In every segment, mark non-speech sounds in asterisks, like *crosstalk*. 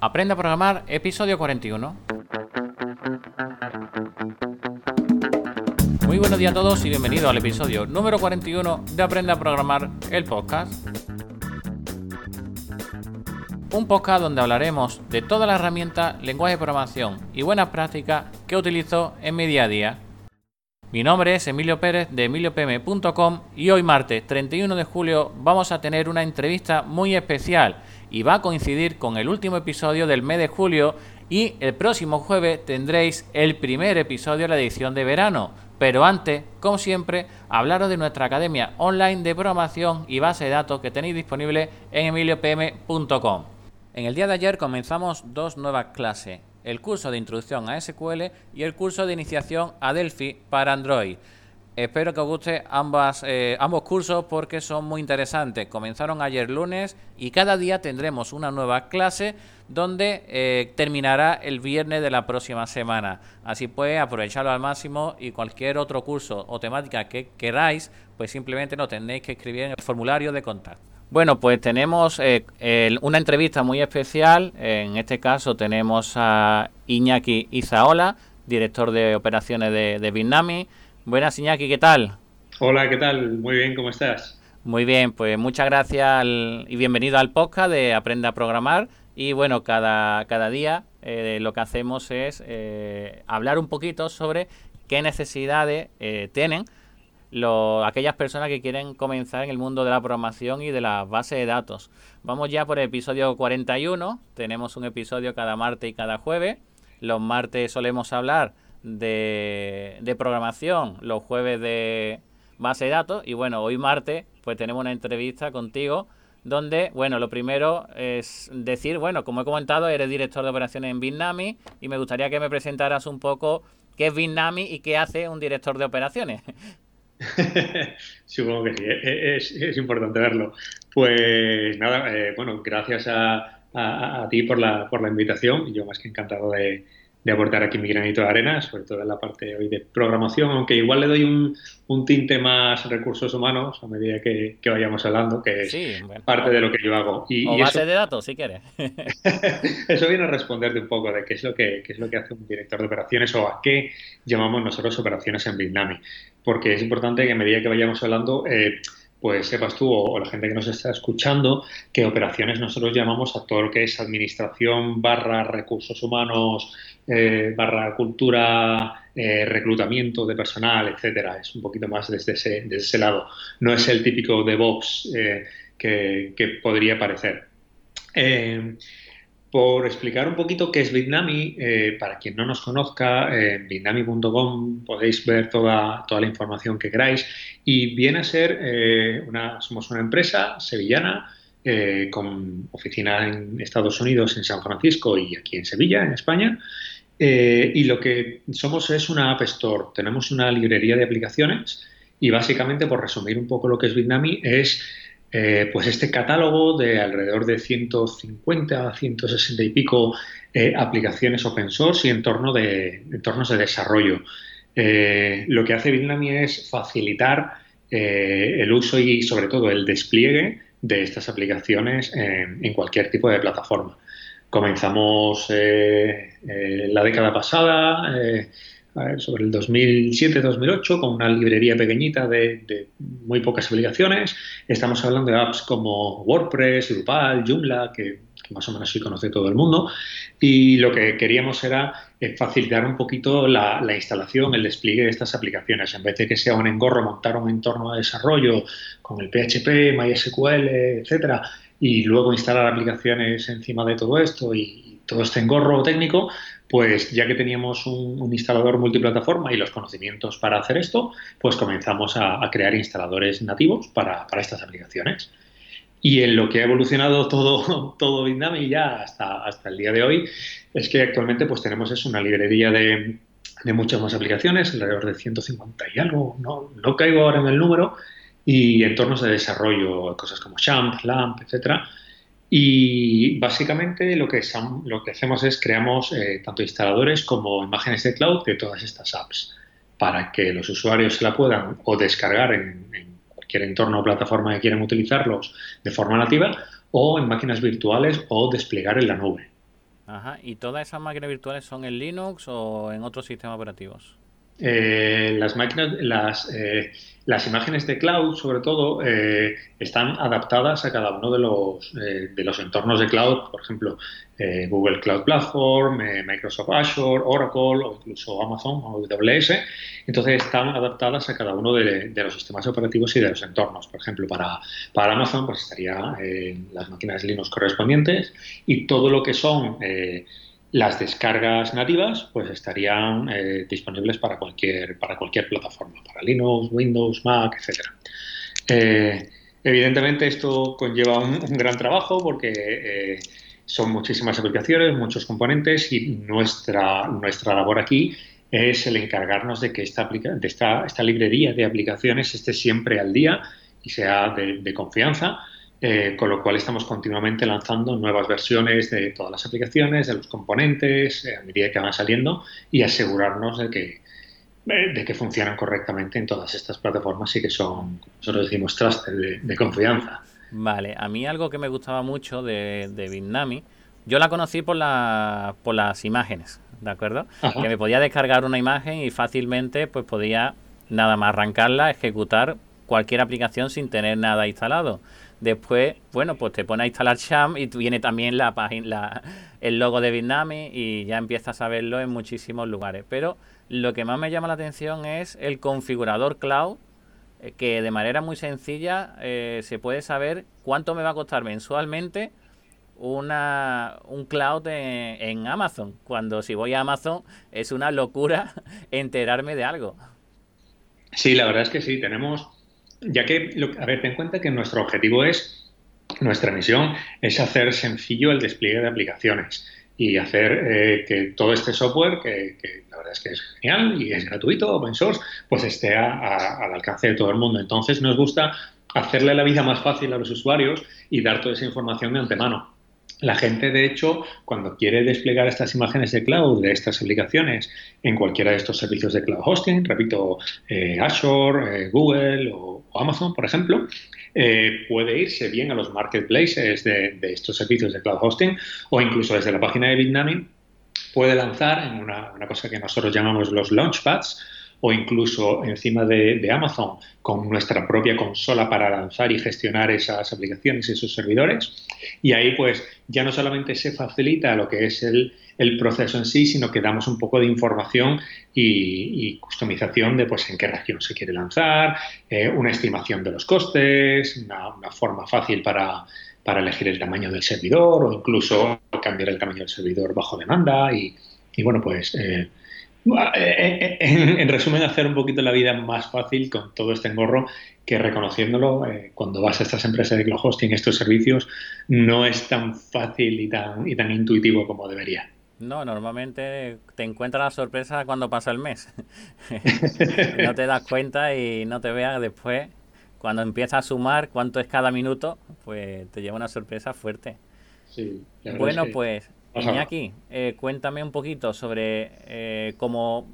Aprende a programar, episodio 41. Muy buenos días a todos y bienvenidos al episodio número 41 de Aprende a programar, el podcast. Un podcast donde hablaremos de todas las herramientas, lenguaje de programación y buenas prácticas que utilizo en mi día a día. Mi nombre es Emilio Pérez de emiliopm.com y hoy martes 31 de julio vamos a tener una entrevista muy especial y va a coincidir con el último episodio del mes de julio y el próximo jueves tendréis el primer episodio de la edición de verano. Pero antes, como siempre, hablaros de nuestra academia online de programación y base de datos que tenéis disponible en emiliopm.com. En el día de ayer comenzamos dos nuevas clases el curso de introducción a SQL y el curso de iniciación a Delphi para Android. Espero que os guste ambas, eh, ambos cursos porque son muy interesantes. Comenzaron ayer lunes y cada día tendremos una nueva clase donde eh, terminará el viernes de la próxima semana. Así pues, aprovecharlo al máximo y cualquier otro curso o temática que queráis, pues simplemente lo tenéis que escribir en el formulario de contacto. Bueno, pues tenemos eh, una entrevista muy especial. En este caso tenemos a Iñaki Izaola, director de operaciones de, de. Buenas, Iñaki, ¿qué tal? Hola, ¿qué tal? Muy bien, ¿cómo estás? Muy bien, pues muchas gracias y bienvenido al podcast de Aprenda a Programar. Y bueno, cada, cada día eh, lo que hacemos es eh, hablar un poquito sobre qué necesidades tienen aquellas personas que quieren comenzar en el mundo de la programación y de la base de datos. Vamos ya por el episodio 41. Tenemos un episodio cada martes y cada jueves. Los martes solemos hablar de, de programación, los jueves de base de datos. Y bueno, hoy martes pues tenemos una entrevista contigo donde, bueno, lo primero es decir, bueno, como he comentado, eres director de operaciones en Bitnami y me gustaría que me presentaras un poco qué es Bitnami y qué hace un director de operaciones. *laughs* Supongo que sí, e-, e-, es, importante verlo. Pues nada, eh, bueno, gracias a, a, ti por la, por la invitación. Yo más que encantado de, de aportar aquí mi granito de arena, sobre todo en la parte hoy de programación, aunque igual le doy un, un tinte más recursos humanos a medida que, vayamos hablando, que es parte de lo que yo hago. Y, o base de datos, si quieres. *laughs* eso viene a responderte un poco de qué es lo que qué es lo que hace un director de operaciones o a qué llamamos nosotros operaciones en Bitnami. Porque es importante que a medida que vayamos hablando, eh, pues sepas tú o, la gente que nos está escuchando que operaciones nosotros llamamos a todo lo que es administración barra recursos humanos eh, barra cultura eh, reclutamiento de personal etcétera. Es un poquito más desde ese, desde ese lado. No es el típico DevOps eh, que, que, podría parecer por explicar un poquito qué es Bitnami, eh, para quien no nos conozca, en bitnami.com podéis ver toda, toda la información que queráis y viene a ser, eh, una, somos una empresa sevillana eh, con oficina en Estados Unidos, en San Francisco y aquí en Sevilla, en España. y lo que somos es una App Store, tenemos una librería de aplicaciones y básicamente, por resumir un poco lo que es Bitnami, es eh, pues este catálogo de alrededor de 150 a 160 y pico eh, aplicaciones open source y entorno de, entornos de desarrollo. Eh, lo que hace Bitnami es facilitar el uso y sobre todo el despliegue de estas aplicaciones en cualquier tipo de plataforma. Comenzamos la década pasada sobre el 2007-2008, con una librería pequeñita de, muy pocas aplicaciones. Estamos hablando de apps como WordPress, Drupal, Joomla, que, más o menos sí conoce todo el mundo. Y lo que queríamos era eh, facilitar un poquito la, instalación, el despliegue de estas aplicaciones. En vez de que sea un engorro montar un entorno de desarrollo con el PHP, MySQL, etcétera, y luego instalar aplicaciones encima de todo esto y todo este engorro técnico, pues ya que teníamos un, instalador multiplataforma y los conocimientos para hacer esto, pues comenzamos a, crear instaladores nativos para, estas aplicaciones. Y en lo que ha evolucionado todo, *laughs* todo Bitnami ya hasta, hasta el día de hoy es que actualmente pues tenemos es una librería de, muchas más aplicaciones, alrededor de 150 y algo, no, no caigo ahora en el número, y entornos de desarrollo, cosas como Champ, LAMP, etcétera, y básicamente lo que, lo que hacemos es creamos eh, tanto instaladores como imágenes de cloud de todas estas apps para que los usuarios se la puedan o descargar en, cualquier entorno o plataforma que quieran utilizarlos de forma nativa o en máquinas virtuales o desplegar en la nube. Ajá. ¿Y todas esas máquinas virtuales son en Linux o en otros sistemas operativos? Eh, las máquinas, las, eh, las imágenes de cloud, sobre todo, eh, están adaptadas a cada uno de los, de los entornos de cloud, por ejemplo, Google Cloud Platform, Microsoft Azure, Oracle o incluso Amazon o AWS. Entonces, están adaptadas a cada uno de, de, los sistemas operativos y de los entornos. Por ejemplo, para, para Amazon, pues estaría las máquinas Linux correspondientes y todo lo que son las descargas nativas pues estarían eh, disponibles para cualquier, para cualquier plataforma, para Linux, Windows, Mac, etc. Eh, evidentemente esto conlleva un, gran trabajo porque eh, son muchísimas aplicaciones, muchos componentes y nuestra, nuestra labor aquí es el encargarnos de que esta, de esta, esta librería de aplicaciones esté siempre al día y sea de confianza eh, con lo cual estamos continuamente lanzando nuevas versiones de todas las aplicaciones, de los componentes, eh, a medida que van saliendo y asegurarnos de que, eh, de que funcionan correctamente en todas estas plataformas y que son, como nosotros decimos, trusted de, confianza. Vale, a mí algo que me gustaba mucho de, de Bitnami, yo la conocí por, la, por las imágenes, ¿de acuerdo? Que me podía descargar una imagen y fácilmente pues podía nada más arrancarla, ejecutar cualquier aplicación sin tener nada instalado. Después, bueno, pues te pone a instalar Sham y viene también la página, el logo de Bitnami y ya empiezas a verlo en muchísimos lugares. Pero lo que más me llama la atención es el configurador cloud, eh, que de manera muy sencilla eh, se puede saber cuánto me va a costar mensualmente una, un cloud en, en Amazon. Cuando si voy a Amazon es una locura *laughs* enterarme de algo. Sí, la verdad es que sí, tenemos ya que, a ver, ten en cuenta que nuestro objetivo es, nuestra misión es hacer sencillo el despliegue de aplicaciones y hacer eh, que todo este software, que, la verdad es que es genial y es gratuito, open source, pues esté al alcance de todo el mundo. Entonces nos gusta hacerle la vida más fácil a los usuarios y dar toda esa información de antemano. La gente, de hecho, cuando quiere desplegar estas imágenes de cloud, de estas aplicaciones, en cualquiera de estos servicios de cloud hosting, repito, eh, Azure, eh, Google o, Amazon, por ejemplo, eh, puede irse bien a los marketplaces de, estos servicios de cloud hosting o incluso desde la página de Bitnami puede lanzar en una, una cosa que nosotros llamamos los launchpads, o incluso encima de, Amazon con nuestra propia consola para lanzar y gestionar esas aplicaciones y esos servidores. Y ahí pues ya no solamente se facilita lo que es el, proceso en sí, sino que damos un poco de información y, customización de pues en qué región se quiere lanzar, eh, una estimación de los costes, una, forma fácil para, elegir el tamaño del servidor o incluso cambiar el tamaño del servidor bajo demanda y, bueno pues eh, eh, eh, eh, *laughs* en, resumen, hacer un poquito la vida más fácil con todo este engorro que reconociéndolo, cuando vas a estas empresas de cloud hosting, estos servicios, no es tan fácil y tan, y tan intuitivo como debería. No, normalmente te encuentras la sorpresa cuando pasa el mes. *laughs* no te das cuenta y no te veas después. Cuando empiezas a sumar cuánto es cada minuto, pues te lleva una sorpresa fuerte. Sí, bueno, pues Iñaki, eh, cuéntame un poquito sobre eh, cómo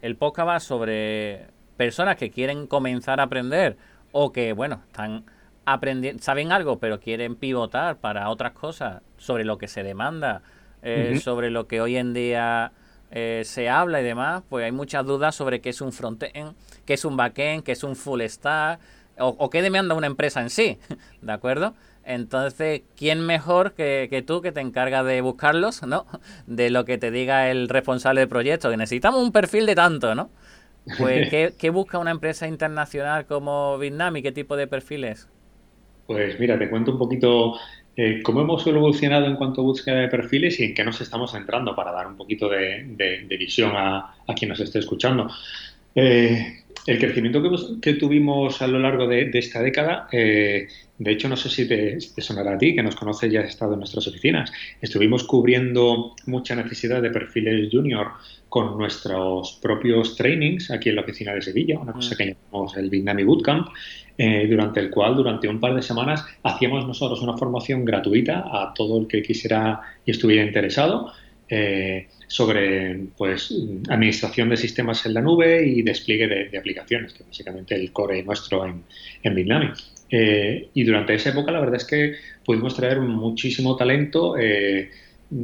el podcast va sobre personas que quieren comenzar a aprender o que, bueno, están aprendiendo, saben algo, pero quieren pivotar para otras cosas sobre lo que se demanda, eh, sobre lo que hoy en día se habla y demás, pues hay muchas dudas sobre qué es un frontend, qué es un backend, qué es un full stack o, o qué demanda una empresa en sí, *laughs* ¿de acuerdo? Entonces, ¿quién mejor que, tú que te encarga de buscarlos, ¿no? *laughs* De lo que te diga el responsable del proyecto, que necesitamos un perfil de tanto, ¿no? Pues, *laughs* ¿qué, busca una empresa internacional como Vietnam y qué tipo de perfiles? Pues mira, te cuento un poquito eh, cómo hemos evolucionado en cuanto a búsqueda de perfiles y en qué nos estamos centrando para dar un poquito de, visión a, quien nos esté escuchando. Eh, el crecimiento que, tuvimos a lo largo de, esta década, eh, de hecho, no sé si te, sonará a ti, que nos conoces y has estado en nuestras oficinas. Estuvimos cubriendo mucha necesidad de perfiles junior con nuestros propios trainings aquí en la oficina de Sevilla, una cosa mm. que llamamos el Vietnami Bootcamp, eh, durante el cual durante un par de semanas hacíamos nosotros una formación gratuita a todo el que quisiera y estuviera interesado eh, sobre pues, administración de sistemas en la nube y despliegue de, aplicaciones, que básicamente el core nuestro en, en eh, y durante esa época la verdad es que pudimos traer muchísimo talento, eh,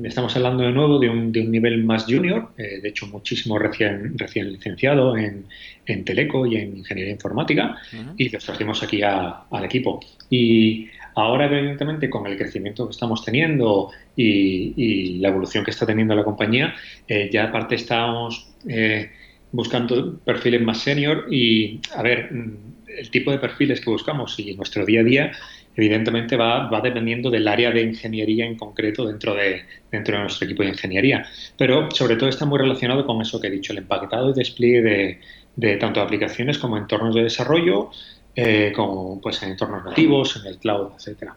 estamos hablando de nuevo de un, de un nivel más junior, eh, de hecho muchísimo recién, recién licenciado en, en Teleco y en Ingeniería Informática, y los trajimos aquí al equipo. Y ahora, evidentemente, con el crecimiento que estamos teniendo y, la evolución que está teniendo la compañía, eh, ya aparte estamos eh, buscando perfiles más senior y, a ver, mm, el tipo de perfiles que buscamos y nuestro día a día evidentemente va, va, dependiendo del área de ingeniería en concreto dentro de, nuestro equipo de ingeniería. Pero sobre todo está muy relacionado con eso que he dicho, el empaquetado y despliegue de, de tanto aplicaciones como entornos de desarrollo, eh, pues, en entornos nativos, en el cloud, etcétera.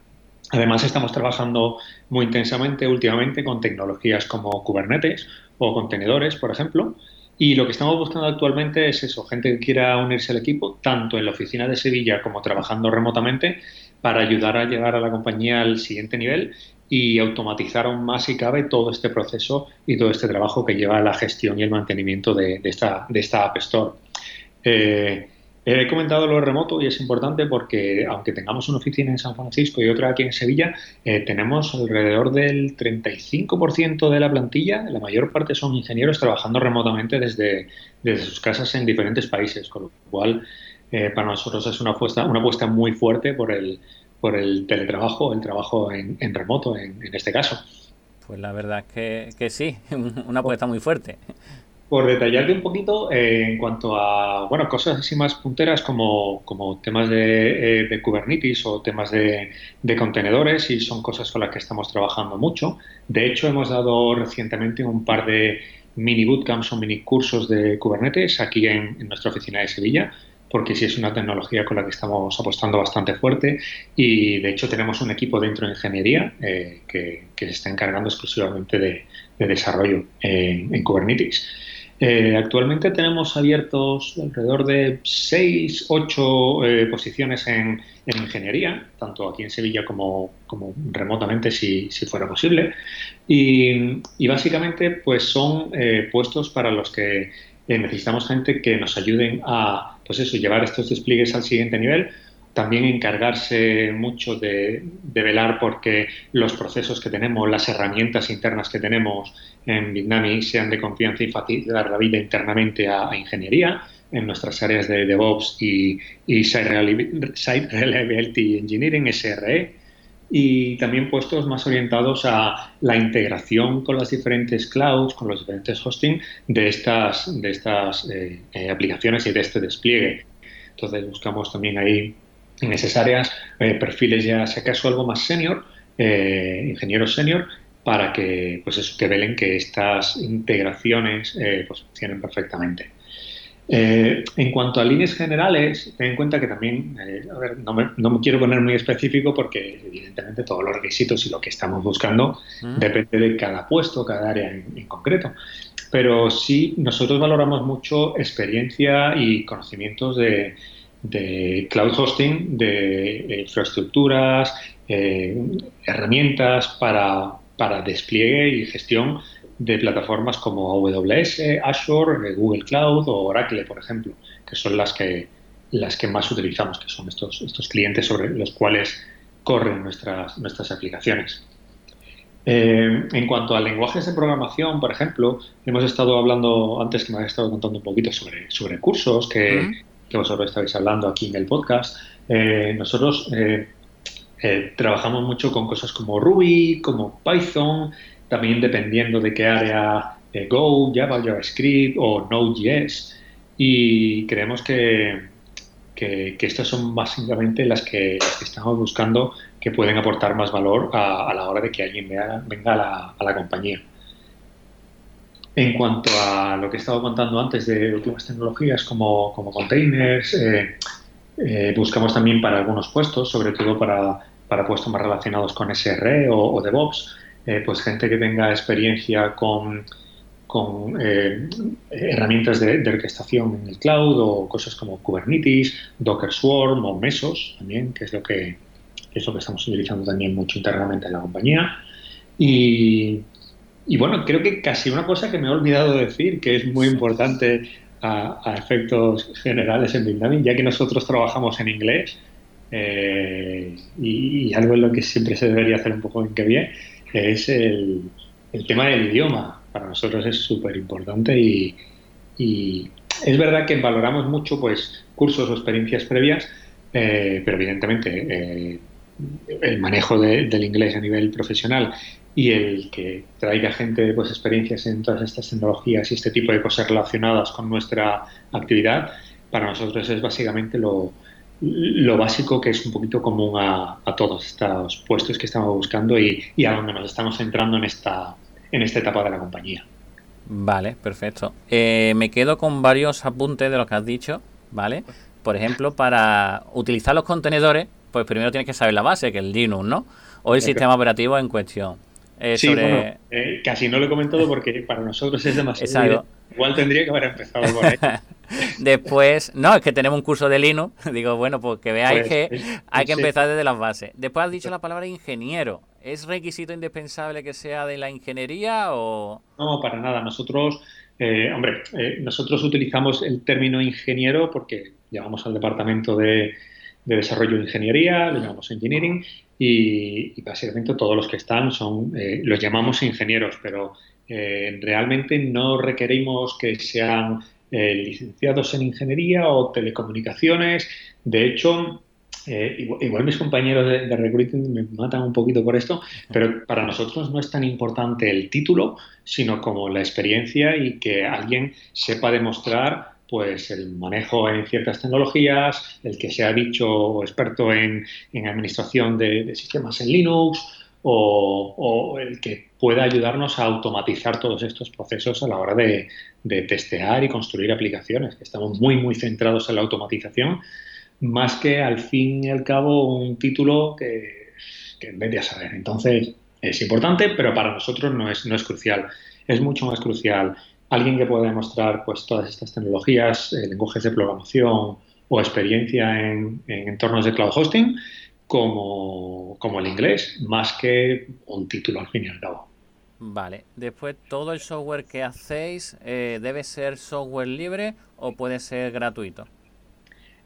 Además, estamos trabajando muy intensamente últimamente con tecnologías como Kubernetes o contenedores, por ejemplo, y lo que estamos buscando actualmente es eso, gente que quiera unirse al equipo, tanto en la oficina de Sevilla como trabajando remotamente, para ayudar a llegar a la compañía al siguiente nivel y automatizar aún más si cabe todo este proceso y todo este trabajo que lleva la gestión y el mantenimiento de, esta, de esta App Store. Eh, he comentado lo remoto y es importante porque aunque tengamos una oficina en San Francisco y otra aquí en Sevilla, eh, tenemos alrededor del 35% de la plantilla, la mayor parte son ingenieros trabajando remotamente desde, desde sus casas en diferentes países, con lo cual eh, para nosotros es una apuesta, una apuesta muy fuerte por el, por el teletrabajo, el trabajo en, remoto en, este caso. Pues la verdad es que, que sí, *laughs* una apuesta muy fuerte. Por detallarte un poquito eh, en cuanto a bueno cosas así más punteras como, como temas de, eh, Kubernetes o temas de, contenedores y son cosas con las que estamos trabajando mucho. De hecho, hemos dado recientemente un par de mini bootcamps o mini cursos de Kubernetes aquí en, en nuestra oficina de Sevilla porque sí es una tecnología con la que estamos apostando bastante fuerte y de hecho tenemos un equipo dentro de ingeniería eh, que, se está encargando exclusivamente de, desarrollo en, Kubernetes. Eh, actualmente tenemos abiertos alrededor de 6, 8 eh, posiciones en, ingeniería, tanto aquí en Sevilla como, remotamente si, fuera posible. Y, básicamente pues son puestos para los que necesitamos gente que nos ayuden a pues eso, llevar estos despliegues al siguiente nivel, también encargarse mucho de, velar porque los procesos que tenemos, las herramientas internas que tenemos en Bitnami sean de confianza y facilitar la vida internamente a, ingeniería en nuestras áreas de DevOps y, y Site Reliability Engineering, SRE, y también puestos más orientados a la integración con las diferentes clouds, con los diferentes hosting de estas, de estas eh, eh, aplicaciones y de este despliegue. Entonces buscamos también ahí en esas áreas eh, perfiles ya, si acaso algo más senior, ingenieros senior, para que, pues eso, que velen que estas integraciones pues funcionen perfectamente. Eh, en cuanto a líneas generales, ten en cuenta que también, eh, a ver, no, me, no, me, quiero poner muy específico porque evidentemente todos los requisitos y lo que estamos buscando depende de cada puesto, cada área en, concreto. Pero sí, nosotros valoramos mucho experiencia y conocimientos de, de cloud hosting, de infraestructuras, eh, herramientas para, para despliegue y gestión de plataformas como AWS, Azure, Google Cloud o Oracle, por ejemplo, que son las que, las que más utilizamos, que son estos, estos clientes sobre los cuales corren nuestras, nuestras aplicaciones. Eh, en cuanto a lenguajes de programación, por ejemplo, hemos estado hablando, antes que me habéis estado contando un poquito sobre, sobre cursos que, que vosotros estáis hablando aquí en el podcast. Eh, nosotros eh, trabajamos mucho con cosas como Ruby, como Python, también dependiendo de qué área Go, Java, JavaScript o Node.js. Y creemos que, que, estas son básicamente las que, estamos buscando que pueden aportar más valor a, la hora de que alguien venga a la, compañía. En cuanto a lo que he estado contando antes de últimas tecnologías como, containers, eh, eh, buscamos también para algunos puestos, sobre todo para, puestos más relacionados con SRE o, DevOps, eh, pues gente que tenga experiencia con, con herramientas de, orquestación en el cloud o cosas como Kubernetes, Docker Swarm o Mesos también, que es lo que es lo que estamos utilizando también mucho internamente en la compañía. Y, y bueno, creo que casi una cosa que me he olvidado decir, que es muy importante a, efectos generales en Bitnami, ya que nosotros trabajamos en inglés, eh, y, algo en lo que siempre se debería hacer un poco en que bien, es el, tema del idioma. Para nosotros es súper importante y, es verdad que valoramos mucho pues cursos o experiencias previas, eh, pero evidentemente eh, el manejo del inglés a nivel profesional y el que traiga gente pues experiencias en todas estas tecnologías y este tipo de cosas relacionadas con nuestra actividad, para nosotros es básicamente lo, lo básico que es un poquito común a, todos estos puestos que estamos buscando y, a donde nos estamos centrando en esta, en esta etapa de la compañía. Vale, perfecto. Eh, me quedo con varios apuntes de lo que has dicho, ¿vale? Por ejemplo, para utilizar los contenedores, pues primero tienes que saber la base, que es el Linux, ¿no? O el sistema operativo en cuestión. Eh, sí, bueno, eh, casi no lo he comentado porque para nosotros es demasiado. Igual tendría que haber empezado por ahí. *laughs* Después, no, es que tenemos un curso de Linux. *laughs* Digo, bueno, pues que veáis pues, que hay que empezar desde las bases. Después has dicho la palabra ingeniero. ¿Es requisito indispensable que sea de la ingeniería o...? No, para nada. Nosotros, eh, hombre, eh, nosotros utilizamos el término ingeniero porque llamamos al departamento de, desarrollo de ingeniería, lo llamamos engineering, y, básicamente todos los que están son, eh, los llamamos ingenieros, pero realmente no requerimos que sean eh, licenciados en ingeniería o telecomunicaciones. De hecho, eh, igual, mis compañeros de, recruiting me matan un poquito por esto, pero para nosotros no es tan importante el título, sino como la experiencia y que alguien sepa demostrar pues el manejo en ciertas tecnologías, el que sea dicho experto en, administración de, sistemas en Linux o, el que pueda ayudarnos a automatizar todos estos procesos a la hora de, testear y construir aplicaciones, estamos muy, muy centrados en la automatización, más que al fin y al cabo un título que, que vez a saber. Entonces, es importante, pero para nosotros no es, no es crucial. Es mucho más crucial alguien que pueda demostrar pues, todas estas tecnologías, eh, lenguajes de programación o experiencia en, en entornos de cloud hosting, como, como el inglés, más que un título al fin y al cabo. Vale, después todo el software que hacéis eh, debe ser software libre o puede ser gratuito.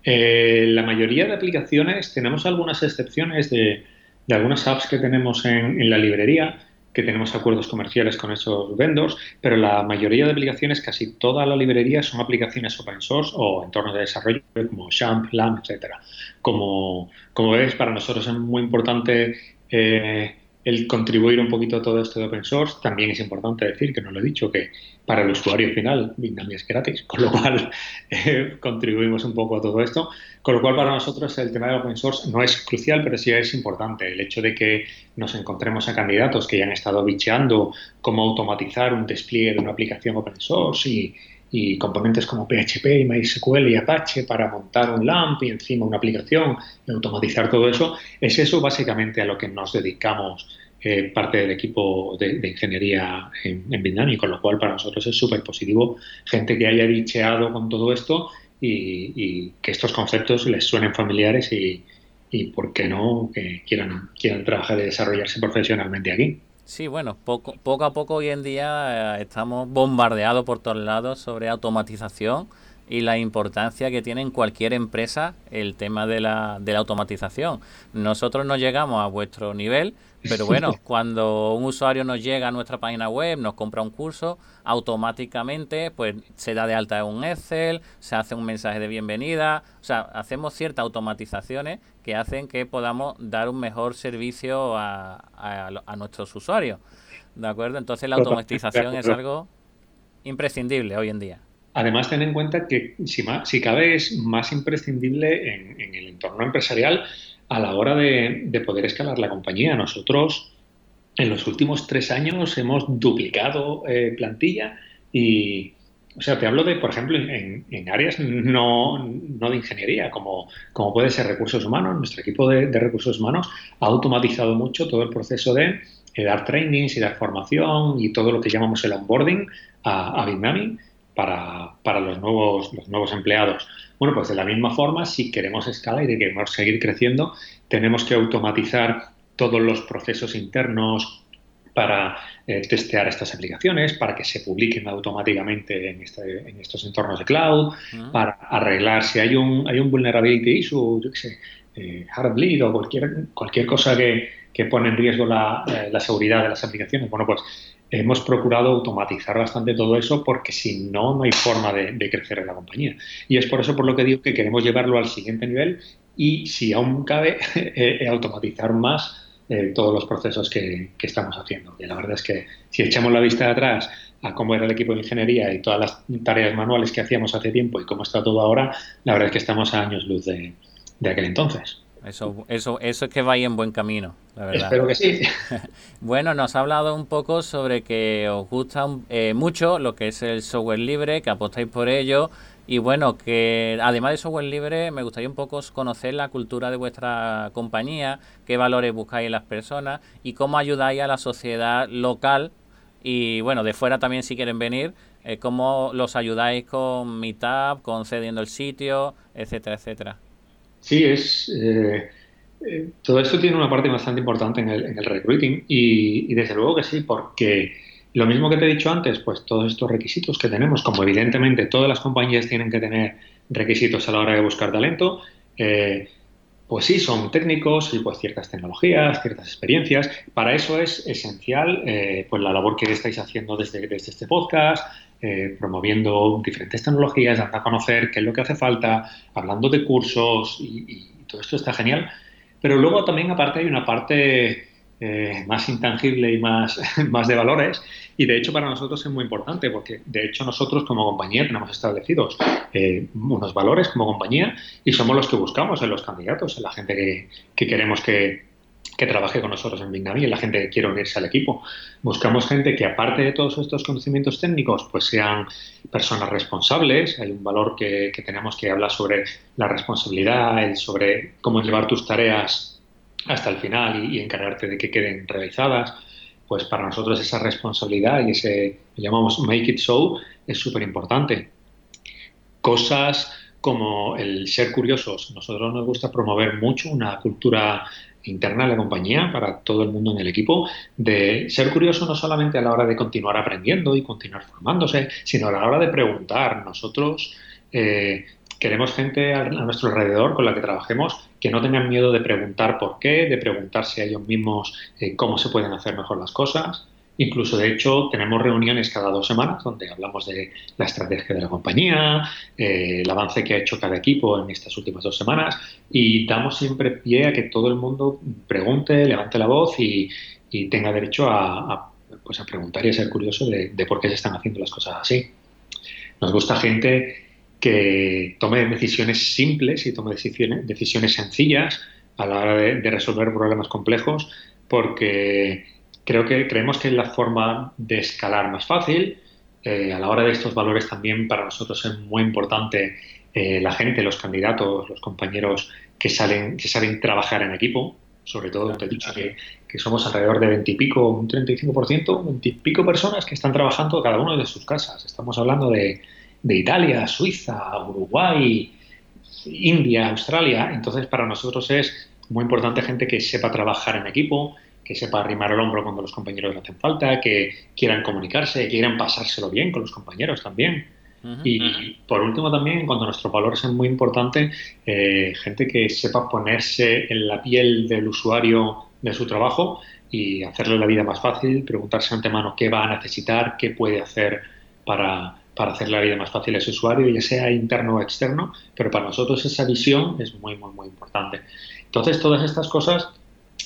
Eh, la mayoría de aplicaciones, tenemos algunas excepciones de, de algunas apps que tenemos en, en, la librería, que tenemos acuerdos comerciales con esos vendors, pero la mayoría de aplicaciones, casi toda la librería, son aplicaciones open source o entornos de desarrollo como Champ, LAMP, etcétera. Como, como ves, para nosotros es muy importante eh, el contribuir un poquito a todo esto de open source. También es importante decir, que no lo he dicho, que para el usuario final Bitnami es gratis, con lo cual *laughs* eh, contribuimos un poco a todo esto. Con lo cual para nosotros el tema de open source no es crucial, pero sí es importante. El hecho de que nos encontremos a candidatos que ya han estado bicheando cómo automatizar un despliegue de una aplicación open source y y componentes como PHP y MySQL y Apache para montar un LAMP y encima una aplicación y automatizar todo eso, es eso básicamente a lo que nos dedicamos eh, parte del equipo de, ingeniería en, en y con lo cual para nosotros es súper positivo gente que haya dicheado con todo esto y, que estos conceptos les suenen familiares y, y por qué no, que quieran, quieran trabajar y desarrollarse profesionalmente aquí. Sí, bueno, poco, poco a poco hoy en día eh, estamos bombardeados por todos lados sobre automatización y la importancia que tiene en cualquier empresa el tema de la, de la automatización. Nosotros no llegamos a vuestro nivel, pero bueno, cuando un usuario nos llega a nuestra página web, nos compra un curso, automáticamente pues se da de alta en un Excel, se hace un mensaje de bienvenida, o sea, hacemos ciertas automatizaciones que hacen que podamos dar un mejor servicio a, a, nuestros usuarios. ¿De acuerdo? Entonces la automatización es algo imprescindible hoy en día. Además, ten en cuenta que si, si cabe es más imprescindible en, en el entorno empresarial a la hora de, poder escalar la compañía. Nosotros en los últimos tres años hemos duplicado eh, plantilla y, o sea, te hablo de, por ejemplo, en, áreas no, de ingeniería, como, como, puede ser recursos humanos. Nuestro equipo de, recursos humanos ha automatizado mucho todo el proceso de, dar trainings y dar formación y todo lo que llamamos el onboarding a, a para, para los, nuevos, los nuevos empleados. Bueno, pues de la misma forma, si queremos escalar y queremos seguir creciendo, tenemos que automatizar todos los procesos internos para eh, testear estas aplicaciones, para que se publiquen automáticamente en, este, en estos entornos de cloud, para arreglar si hay un, hay un vulnerability issue, yo qué sé, eh, hard bleed o cualquier, cualquier cosa que, que pone en riesgo la, eh, la, seguridad de las aplicaciones. Bueno, pues hemos procurado automatizar bastante todo eso porque si no, no hay forma de, crecer en la compañía. Y es por eso por lo que digo que queremos llevarlo al siguiente nivel y, si aún cabe, *laughs* eh, automatizar más eh, todos los procesos que, estamos haciendo. Y la verdad es que si echamos la vista atrás a cómo era el equipo de ingeniería y todas las tareas manuales que hacíamos hace tiempo y cómo está todo ahora, la verdad es que estamos a años luz de aquel entonces. Eso, eso, eso es que vaya en buen camino, la verdad. Espero que sí. *laughs* bueno, nos ha hablado un poco sobre que os gusta eh, mucho lo que es el software libre, que apostáis por ello. Y bueno, que además de software libre, me gustaría un poco conocer la cultura de vuestra compañía, qué valores buscáis en las personas y cómo ayudáis a la sociedad local. Y bueno, de fuera también si quieren venir, eh, cómo los ayudáis con Meetup, con cediendo el sitio, etcétera, etcétera. Sí, es. Eh, eh, todo esto tiene una parte bastante importante en el, recruiting y, desde luego que sí, porque lo mismo que te he dicho antes, pues todos estos requisitos que tenemos, como evidentemente todas las compañías tienen que tener requisitos a la hora de buscar talento, eh, pues sí, son técnicos y pues ciertas tecnologías, ciertas experiencias. Para eso es esencial pues la labor que estáis haciendo desde, desde este podcast, eh, promoviendo diferentes tecnologías, dando a conocer qué es lo que hace falta, hablando de cursos y, todo esto está genial. Pero luego también aparte hay una parte eh, más intangible y más, *laughs* más de valores y de hecho para nosotros es muy importante porque de hecho nosotros como compañía tenemos establecidos eh, unos valores como compañía y somos los que buscamos en los candidatos, en la gente que queremos que, que trabaje con nosotros en y la gente que quiere unirse al equipo. Buscamos gente que aparte de todos estos conocimientos técnicos, pues sean personas responsables. Hay un valor que, tenemos que habla sobre la responsabilidad, sobre cómo llevar tus tareas hasta el final y, encargarte de que queden realizadas. Pues para nosotros esa responsabilidad y ese, llamamos make it so, es súper importante. Cosas como el ser curiosos. Nosotros nos gusta promover mucho una cultura interna de la compañía, para todo el mundo en el equipo, de ser curioso no solamente a la hora de continuar aprendiendo y continuar formándose, sino a la hora de preguntar. Nosotros eh, queremos gente a, nuestro alrededor con la que trabajemos que no tengan miedo de preguntar por qué, de preguntarse a ellos mismos eh, cómo se pueden hacer mejor las cosas. Incluso, de hecho, tenemos reuniones cada dos semanas donde hablamos de la estrategia de la compañía, eh, el avance que ha hecho cada equipo en estas últimas dos semanas y damos siempre pie a que todo el mundo pregunte, levante la voz y, tenga derecho a, pues a, preguntar y a ser curioso de, por qué se están haciendo las cosas así. Nos gusta gente que tome decisiones simples y tome decisiones, decisiones sencillas a la hora de resolver problemas complejos porque Creo que creemos que es la forma de escalar más fácil. Eh, a la hora de estos valores también para nosotros es muy importante eh, la gente, los candidatos, los compañeros que salen, que saben trabajar en equipo. Sobre todo, te he dicho que, somos alrededor de 20 y pico, un 35%, 20 y pico personas que están trabajando cada uno de sus casas. Estamos hablando de, de Italia, Suiza, Uruguay, India, Australia. Entonces, para nosotros es muy importante gente que sepa trabajar en equipo, que sepa arrimar el hombro cuando los compañeros le hacen falta, que quieran comunicarse, que quieran pasárselo bien con los compañeros también. y por último también, a nuestros valores, es muy importante eh, gente que sepa ponerse en la piel del usuario de su trabajo y hacerle la vida más fácil, preguntarse antemano qué va a necesitar, qué puede hacer para, para hacer la vida más fácil a ese usuario, ya sea interno o externo, pero para nosotros esa visión es muy, muy, muy importante. Entonces, todas estas cosas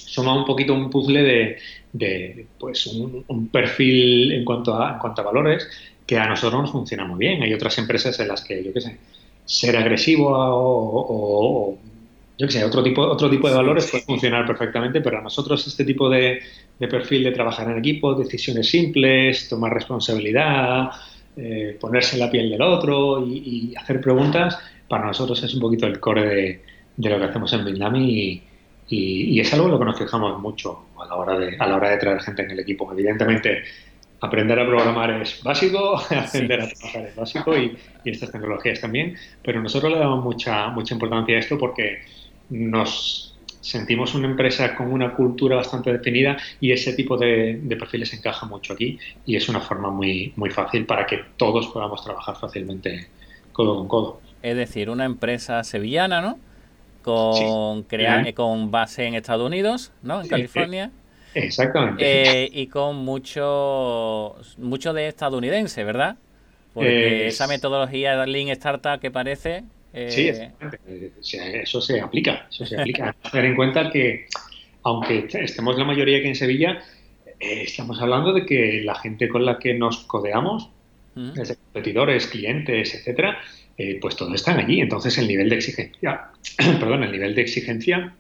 suma un poquito un puzzle de, pues un, perfil en cuanto, a, en cuanto a valores que a nosotros nos funciona muy bien. Hay otras empresas en las que, yo qué sé, ser agresivo o, yo qué sé, otro tipo, otro tipo de valores puede funcionar perfectamente, pero a nosotros este tipo de, perfil de trabajar en equipo, decisiones simples, tomar responsabilidad, eh, ponerse en la piel del otro y, hacer preguntas, para nosotros es un poquito el core de, de lo que hacemos en Vietnam y, y, es algo en lo que nos fijamos mucho a la, hora de, a la hora de traer gente en el equipo. Evidentemente, aprender a programar es básico, *laughs* aprender a trabajar es básico y, estas tecnologías también, pero nosotros le damos mucha, mucha importancia a esto porque nos sentimos una empresa con una cultura bastante definida y ese tipo de, perfiles encaja mucho aquí y es una forma muy, muy fácil para que todos podamos trabajar fácilmente codo con codo. Es decir, una empresa sevillana, ¿no? Con, con base en Estados Unidos, ¿no? En California. Exactamente. Eh, y con mucho, mucho de estadounidense, ¿verdad? Porque esa metodología de Lean Startup que parece... Sí, eso se aplica, eso se aplica. *laughs* Tener en cuenta que, aunque estemos la mayoría aquí en Sevilla, estamos hablando de que la gente con la que nos codeamos, desde competidores, clientes, etcétera, eh, pues todos están allí. Entonces el nivel de exigencia, *clears throat* perdón, el nivel de exigencia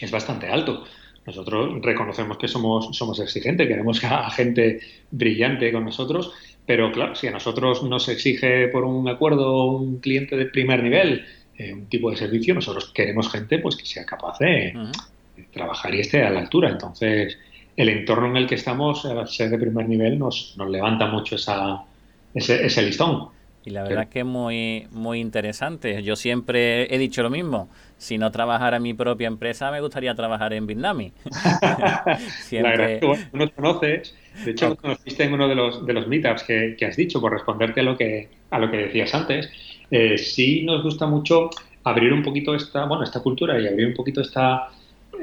es bastante alto. Nosotros reconocemos que somos, somos exigentes, queremos a gente brillante con nosotros, pero claro, si a nosotros nos exige por un acuerdo un cliente de primer nivel eh, un tipo de servicio, nosotros queremos gente pues que sea capaz de, trabajar y esté a la altura. Entonces, el entorno en el que estamos, al ser de primer nivel, nos, nos levanta mucho esa, ese, ese listón. Y la verdad es que es muy, muy interesante. Yo siempre he dicho lo mismo. Si no trabajara en mi propia empresa, me gustaría trabajar en Vietnami. *laughs* siempre... La verdad no conoces. De hecho, conociste en uno de los, de los meetups que, has dicho, por responderte a lo que, a lo que decías antes. Eh, sí nos gusta mucho abrir un poquito esta, bueno, esta cultura y abrir un poquito esta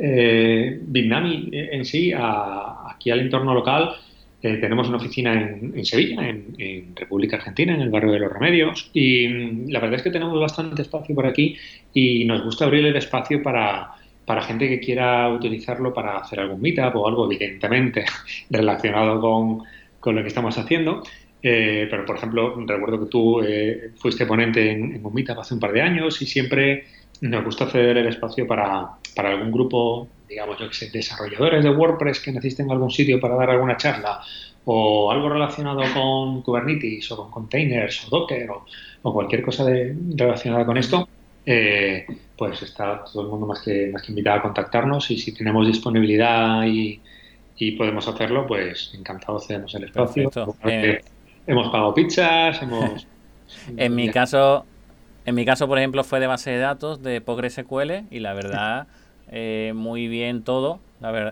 eh, Vietnami en sí aquí al entorno local eh, tenemos una oficina en, Sevilla, en, República Argentina, en el barrio de los Remedios, y mm, la verdad es que tenemos bastante espacio por aquí y nos gusta abrir el espacio para, para gente que quiera utilizarlo para hacer algún meetup o algo evidentemente *laughs* relacionado con, con lo que estamos haciendo. Eh, pero, por ejemplo, recuerdo que tú eh, fuiste ponente en, en, un meetup hace un par de años y siempre nos gusta hacer el espacio para, para algún grupo digamos, yo que sé, desarrolladores de WordPress que necesiten algún sitio para dar alguna charla o algo relacionado con Kubernetes o con containers o Docker o, cualquier cosa relacionada con esto, eh, pues está todo el mundo más que, más que invitado a contactarnos y si tenemos disponibilidad y, podemos hacerlo, pues encantado cedemos el espacio. Eh, hemos pagado pizzas, hemos... *laughs* en mi caso... En mi caso, por ejemplo, fue de base de datos de PostgreSQL y la verdad eh, muy bien todo.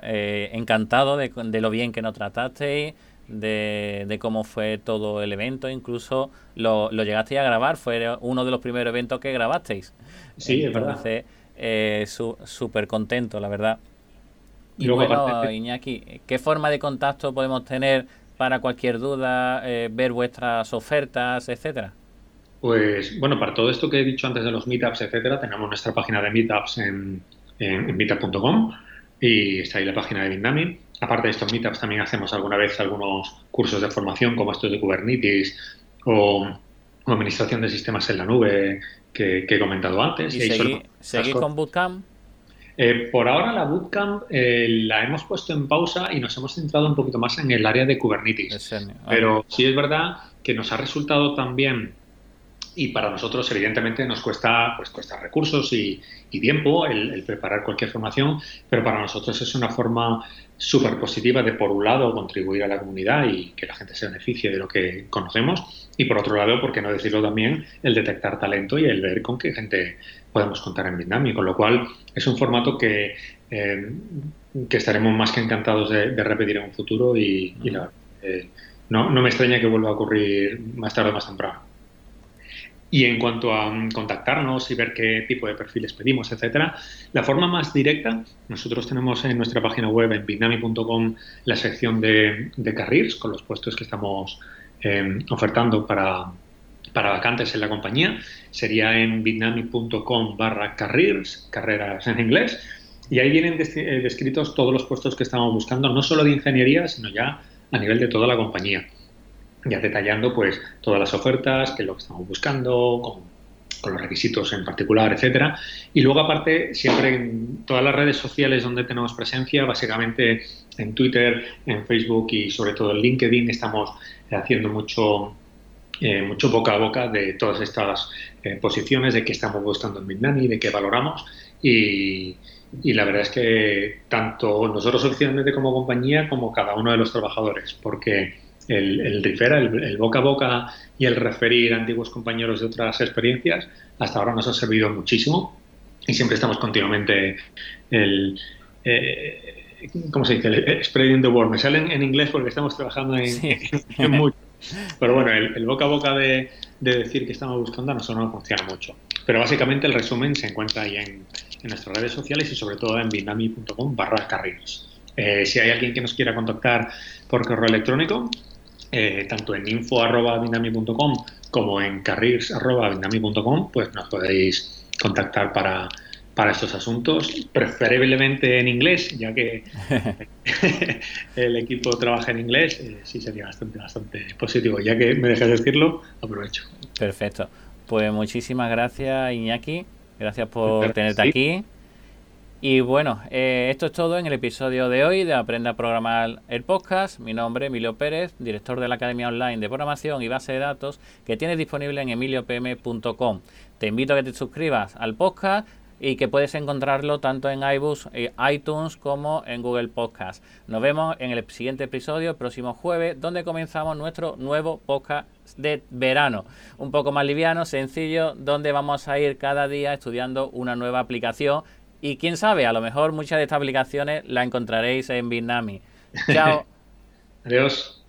Eh, encantado de, lo bien que nos tratasteis, de, cómo fue todo el evento. Incluso lo, lo, llegasteis a grabar, fue uno de los primeros eventos que grabasteis. Sí, es verdad. Eh, súper contento, la verdad. Y, bueno, Iñaki, ¿qué forma de contacto podemos tener para cualquier duda, ver vuestras ofertas, etcétera? Pues bueno, para todo esto que he dicho antes de los meetups, etcétera, tenemos nuestra página de meetups en, en, meetup.com y está ahí la página de Bitnami. Aparte de estos meetups también hacemos alguna vez algunos cursos de formación como estos de Kubernetes o, administración de sistemas en la nube que, he comentado antes. ¿Y, seguís con Bootcamp? Eh, por ahora la Bootcamp eh, la hemos puesto en pausa y nos hemos centrado un poquito más en el área de Kubernetes. Pero sí es verdad que nos ha resultado también y para nosotros evidentemente nos cuesta pues cuesta recursos y, tiempo el, preparar cualquier formación pero para nosotros es una forma súper positiva de por un lado contribuir a la comunidad y que la gente se beneficie de lo que conocemos y por otro lado por qué no decirlo también el detectar talento y el ver con qué gente podemos contar en Vietnam y con lo cual es un formato que eh, que estaremos más que encantados de, repetir en un futuro y, eh, no, no me extraña que vuelva a ocurrir más tarde o más temprano. Y en cuanto a mm, contactarnos y ver qué tipo de perfiles pedimos, etcétera, la forma más directa, nosotros tenemos en nuestra página web en bitnami.com la sección de, de careers con los puestos que estamos em, ofertando para, para vacantes en la compañía. Sería en bitnami.com barra careers, carreras en inglés. Y ahí vienen eh, descritos todos los puestos que estamos buscando, no solo de ingeniería, sino ya a nivel de toda la compañía ya detallando pues todas las ofertas, qué es lo que estamos buscando, con, los requisitos en particular, etcétera. Y luego aparte, siempre en todas las redes sociales donde tenemos presencia, básicamente en Twitter, en Facebook y sobre todo en LinkedIn, estamos haciendo mucho eh, mucho boca a boca de todas estas eh, posiciones, de qué estamos buscando en Bitnami, de qué valoramos y, la verdad es que tanto nosotros oficialmente como compañía como cada uno de los trabajadores, porque el, el el, boca a boca y el referir a antiguos compañeros de otras experiencias, hasta ahora nos ha servido muchísimo y siempre estamos continuamente el... Eh, ¿Cómo se dice? El spreading the word. Me sale en, inglés porque estamos trabajando en, *laughs* mucho. Pero bueno, el, boca a boca de, decir que estamos buscando a nosotros no funciona mucho. Pero básicamente el resumen se encuentra ahí en, nuestras redes sociales y sobre todo en binami.com barra carriles. Eh, si hay alguien que nos quiera contactar por correo electrónico, eh, tanto en info.binami.com como en careers.binami.com, pues nos podéis contactar para, para estos asuntos, preferiblemente en inglés, ya que *laughs* el equipo trabaja en inglés, eh, sí sería bastante, bastante positivo. Ya que me dejas decirlo, aprovecho. Perfecto. Pues muchísimas gracias, Iñaki. Gracias por tenerte aquí. Y bueno, eh, esto es todo en el episodio de hoy de Aprenda a Programar el Podcast. Mi nombre es Emilio Pérez, director de la Academia Online de Programación y Base de Datos que tienes disponible en emiliopm.com. Te invito a que te suscribas al podcast y que puedes encontrarlo tanto en iBooks, eh, iTunes como en Google Podcast. Nos vemos en el siguiente episodio, el próximo jueves, donde comenzamos nuestro nuevo podcast de verano. Un poco más liviano, sencillo, donde vamos a ir cada día estudiando una nueva aplicación y quién sabe, a lo mejor muchas de estas aplicaciones las encontraréis en Bitnami. Chao. *laughs* Adiós.